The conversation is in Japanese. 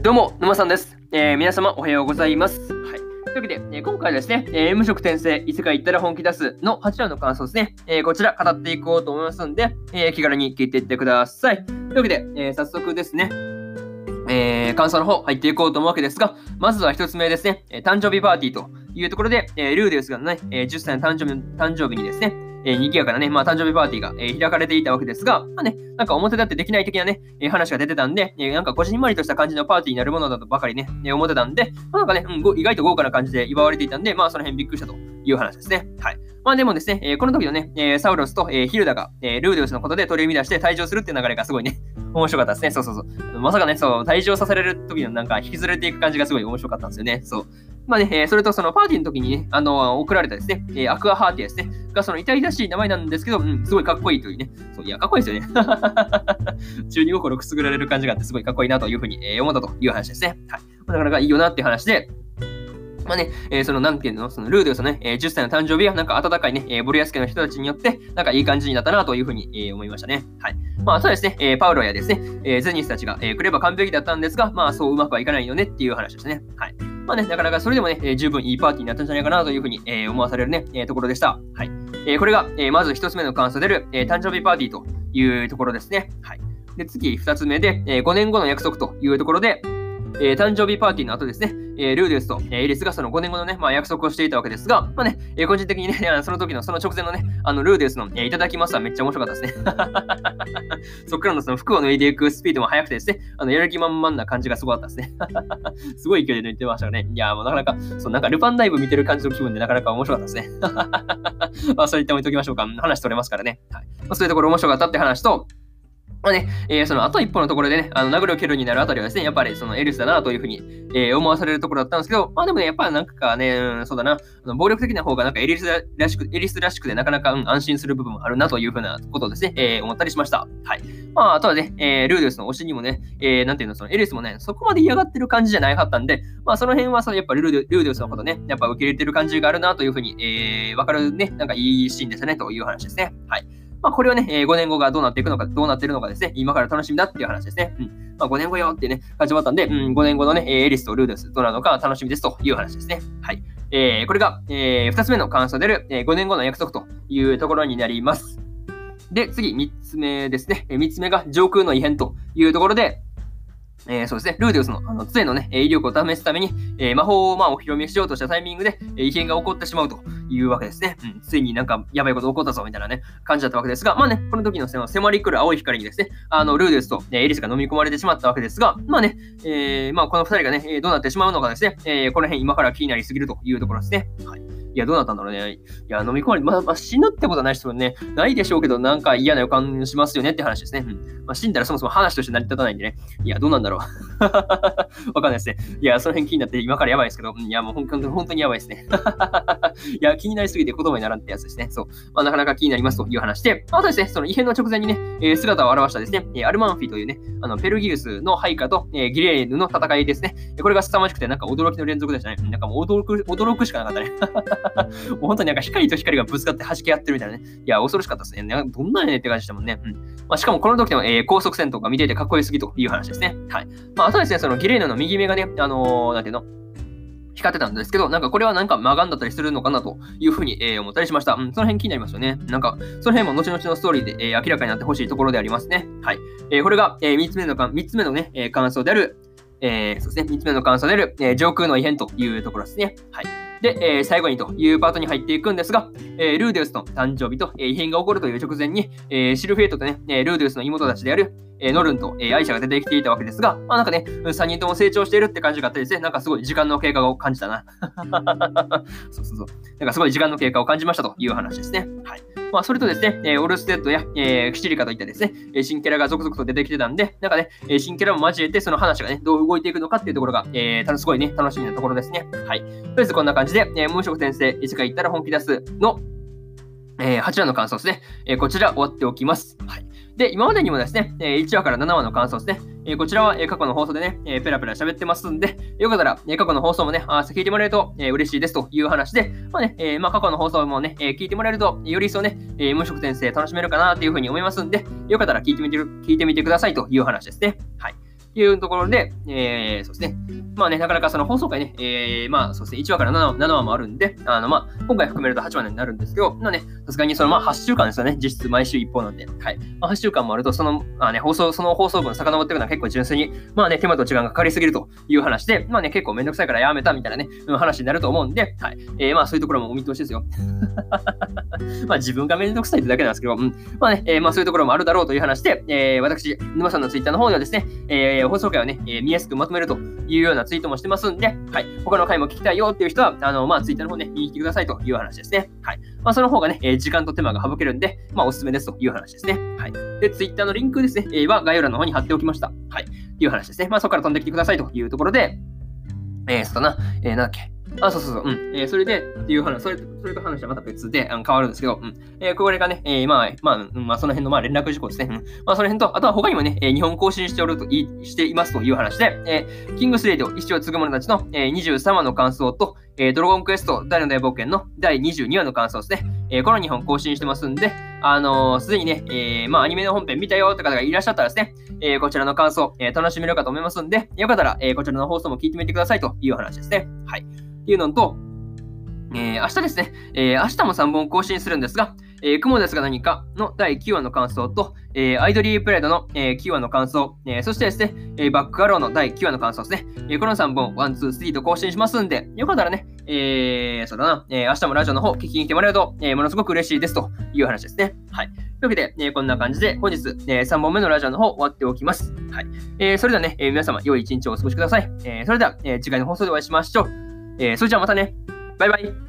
どうも、沼さんです。えー、皆様おはようございます。はい。というわけで、えー、今回はですね、えー、無職転生、異世界行ったら本気出すの8話の感想ですね、えこちら語っていこうと思いますんで、え気軽に聞いていってください。というわけで、え早速ですね、え感想の方入っていこうと思うわけですが、まずは1つ目ですね、え誕生日パーティーというところで、えルーデウスがね、え10歳の誕生日誕生日にですね、えー、賑やかなね、まあ、誕生日パーティーが、えー、開かれていたわけですが、まあね、なんか表立ってできない的なね、えー、話が出てたんで、えー、なんかこじんまりとした感じのパーティーになるものだとばかりね、えー、思ってたんで、まあ、なんかね、うん、意外と豪華な感じで祝われていたんで、まあその辺びっくりしたという話ですね。はい。まあでもですね、えー、この時のね、えー、サウロスと、えー、ヒルダが、えー、ルーデウスのことで取り乱して退場するっていう流れがすごいね、面白かったですね。そうそうそう。まさかね、そう、退場させられる時のなんか引きずれていく感じがすごい面白かったんですよね。そう。まあね、えー、それとそのパーティーの時にね、あの、送られたですね、えー、アクアハーティアですね、がその痛々しい名前なんですけど、うん、すごいかっこいいというね、そういや、かっこいいですよね。中二心くすぐられる感じがあって、すごいかっこいいなというふうに、えー、思ったという話ですね。はい。なかなかいいよなっていう話で、まあね、えー、その、なんていうの、そのルーデウスのね、えー、10歳の誕生日は、なんか温かいね、えー、ボリアス家の人たちによって、なんかいい感じになったなというふうに、えー、思いましたね。はい。まあ、そうですね、えー、パウロやですね、えー、ゼニスたちが、えー、来れば完璧だったんですが、まあ、そううまくはいかないよねっていう話ですね。はい。まあね、なかなかそれでもね、えー、十分いいパーティーになったんじゃないかなというふうに、えー、思わされるね、えー、ところでした。はい。えー、これが、えー、まず一つ目の感想でる、えー、誕生日パーティーというところですね。はい。で、次、二つ目で、えー、5年後の約束というところで、えー、誕生日パーティーの後ですね、えー、ルーデウスと、えー、エリスがその5年後のね、まあ、約束をしていたわけですが、まあね、えー、個人的にね、その時のその直前のね、あのルーデウスの、えー、いただきますはめっちゃ面白かったですね。そっからのその服を脱いでいくスピードも速くてですね、あのやる気満々な感じがすごかったですね。すごい勢いで抜いてましたよね。いや、もうなかなか、そう、なんかルパンダイブ見てる感じの気分でなかなか面白かったですね。まあ、そういった置いときましょうか。話取れますからね。はい。まあ、そういうところ面白かったって話と、まあね、えー、そのあと一歩のところでね、あの殴る蹴るになるあたりはですね、やっぱりそのエリスだなというふうに、えー、思わされるところだったんですけど、まあでもね、やっぱりなんかね、うん、そうだな、あの暴力的な方がなんかエリスらしく、エリスらしくてなかなか、うん、安心する部分もあるなというふうなことをですね、えー、思ったりしました。はい。まあ、あとはね、えー、ルーデウスの推しにもね、えー、なんていうの、そのエリスもね、そこまで嫌がってる感じじゃないかったんで、まあその辺はそのやっぱルーデルーデスのことね、やっぱ受け入れてる感じがあるなというふうに、えー、わかるね、なんかいいシーンですね、という話ですね。はい。まあ、これはね、えー、5年後がどうなっていくのか、どうなってるのかですね、今から楽しみだっていう話ですね。うん。まあ、5年後よってね、始まったんで、うん、5年後のね、エリスとルーデスどうなるのか楽しみですという話ですね。はい。えー、これが、えー、2つ目の感想である、えー、5年後の約束というところになります。で、次、3つ目ですね。3つ目が上空の異変というところで、えー、そうですね、ルーデウスのあの杖のね、威力を試すために、えー、魔法をまあお披露目しようとしたタイミングで、えー、異変が起こってしまうというわけですね。うん、ついになんかやばいこと起こったぞみたいなね、感じだったわけですが、まあね、この時のその迫り来る青い光にですね、あの、ルーデウスと、えエリスが飲み込まれてしまったわけですが、まあね、えー、まあこの二人がね、どうなってしまうのかですね、えー、この辺今から気になりすぎるというところですね。はい。いや、どうなったんだろうね。いや、飲み込まれ、まあ、まあ、死ぬってことはない人もね、ないでしょうけど、なんか嫌な予感しますよねって話ですね。うん。まあ、死んだらそもそも話として成り立たないんでね。いや、どうなんだろう。わかんないですね。いや、その辺気になって今からやばいですけど、いや、もう本当に本当にやばいですね。いや、気になりすぎて言葉にならんってやつですね。そう。まあ、なかなか気になりますという話で、あとですね、その異変の直前にね、えー、姿を現したですね、えアルマンフィというね、あの、ペルギウスの配下と、えー、ギレーヌの戦いですね。これが凄まじくて、なんか驚きの連続でしたね。なんかもう驚く、驚くしかなかったね。もう本当になんか光と光がぶつかって弾け合ってるみたいなね。いや、恐ろしかったですね。どんなんやねって感じでもんね。うん。まあ、しかもこの時の、えー、高速戦とか見ていてかっこよすぎという話ですね。はい。まあ、あとですね、そのギレーヌの右目がね、あのー、なんていうの？光ってたんですけど、なんかこれはなんか魔眼だったりするのかなというふうに、えー、思ったりしました。うん、その辺気になりますよね。なんか、その辺も後々のストーリーで、えー、明らかになってほしいところでありますね。はい。えー、これが、えー、3つ目のか、3つ目のね、えー、感想である、えー、そうですね、3つ目の感想である、えー、上空の異変というところですね。はい。で、えー、最後にというパートに入っていくんですが、えー、ルーデウスの誕生日と、えー、異変が起こるという直前に、えー、シルフェイトとね、えー、ルーデウスの妹たちである、えー、ノルンと、えー、アイシャが出てきていたわけですが、まあなんかね、3人とも成長しているって感じがあってですね、なんかすごい時間の経過を感じたな。そうそうそう。なんかすごい時間の経過を感じましたという話ですね。はい。まあそれとですね、えー、オルステッドや、えー、キシリカといったですね、新キャラが続々と出てきてたんで、なんかね、新キャラも交えてその話がね、どう動いていくのかっていうところが、えー、すごいね、楽しみなところですね。はい。とりあえずこんな感じで、えー、無職転生、異世界行ったら本気出すの、えー、8話の感想ですね。えー、こちら終わっておきます。はい。で、今までにもですね、え1話から7話の感想ですね。えこちらは、え過去の放送でね、えペラペラ喋ってますんで、よかったら、え過去の放送もね、あ聞いてもらえると、え嬉しいですという話で、まあね、えまあ、過去の放送もね、え聞いてもらえると、より一層ね、え無職転生楽しめるかなというふうに思いますんで、よかったら聞いてみて聞いてみてくださいという話ですね。はい。いうところで、えー、そうですね。まあね、なかなかその放送回ね、えー、まあそうですね、1話から 7, 7話もあるんで、あの、まあ、今回含めると8話になるんですけど、まあね、さすがにそのまあ8週間ですよね、実質毎週1本なんで、はい。まあ、8週間もあると、その、まあね、放送、その放送分遡っていくのは結構純粋に、まあね、手間と時間がかかりすぎるという話で、まあね、結構めんどくさいからやめたみたいなね、話になると思うんで、はい。えー、まあそういうところもお見通しですよ。まあ自分がめんどくさいってだけなんですけど、うん。まあね、えー、まあそういうところもあるだろうという話で、えー、私、沼さんのツイッターの方ではですね、えー、放送回をね、えー、見やすくまとめるというようなツイートもしてますんで、はい。他の回も聞きたいよっていう人は、あの、まあツイッターの方ね、見に来てくださいという話ですね。はい。まあその方がね、えー、時間と手間が省けるんで、まあおすすめですという話ですね。はい。で、ツイッターのリンクですね、えー、は概要欄の方に貼っておきました。はい。という話ですね。まあそこから飛んできてくださいというところで、えー、そうだな、えー、なんだっけ？あ、そうそうそう、うん。えー、それで、っていう話、それそれと話はまた別であの変わるんですけど、うん。えー、これがね、えー、まあ、まあ、うん、まあ、その辺のまあ連絡事項ですね。うん。まあ、その辺と、あとは他にもね、えー、日本更新しておるとい、していますという話で、えー、キングスレイド、一生継ぐ者たちの、えー、23話の感想と、えー、ドラゴンクエスト大の大冒険の第22話の感想ですね。えー、この2本更新してますんで、あの、すでにね、えー、まあ、アニメの本編見たよって方がいらっしゃったらですね、えー、こちらの感想、えー、楽しめるかと思いますんで、よかったら、えー、こちらの放送も聞いてみてくださいという話ですね。はい。っていうのと、えー、明日ですね、えー、明日も3本更新するんですが、えー、雲ですが何かの第9話の感想と、えー、アイドリープレイドの、えー、9話の感想、えー、そしてですね、えー、バックアローの第9話の感想ですね。えー、この3本、1、2、3と更新しますんで、よかったらね、えー、そうだな、えー、明日もラジオの方聞きに来てもらえると、えー、ものすごく嬉しいですという話ですね。はい。というわけで、えー、こんな感じで本日、えー、3本目のラジオの方終わっておきます。はい。えー、それではね、えー、皆様良い一日をお過ごしください。えー、それでは、えー、次回の放送でお会いしましょう。えー、それじゃあまたね。バイバイ。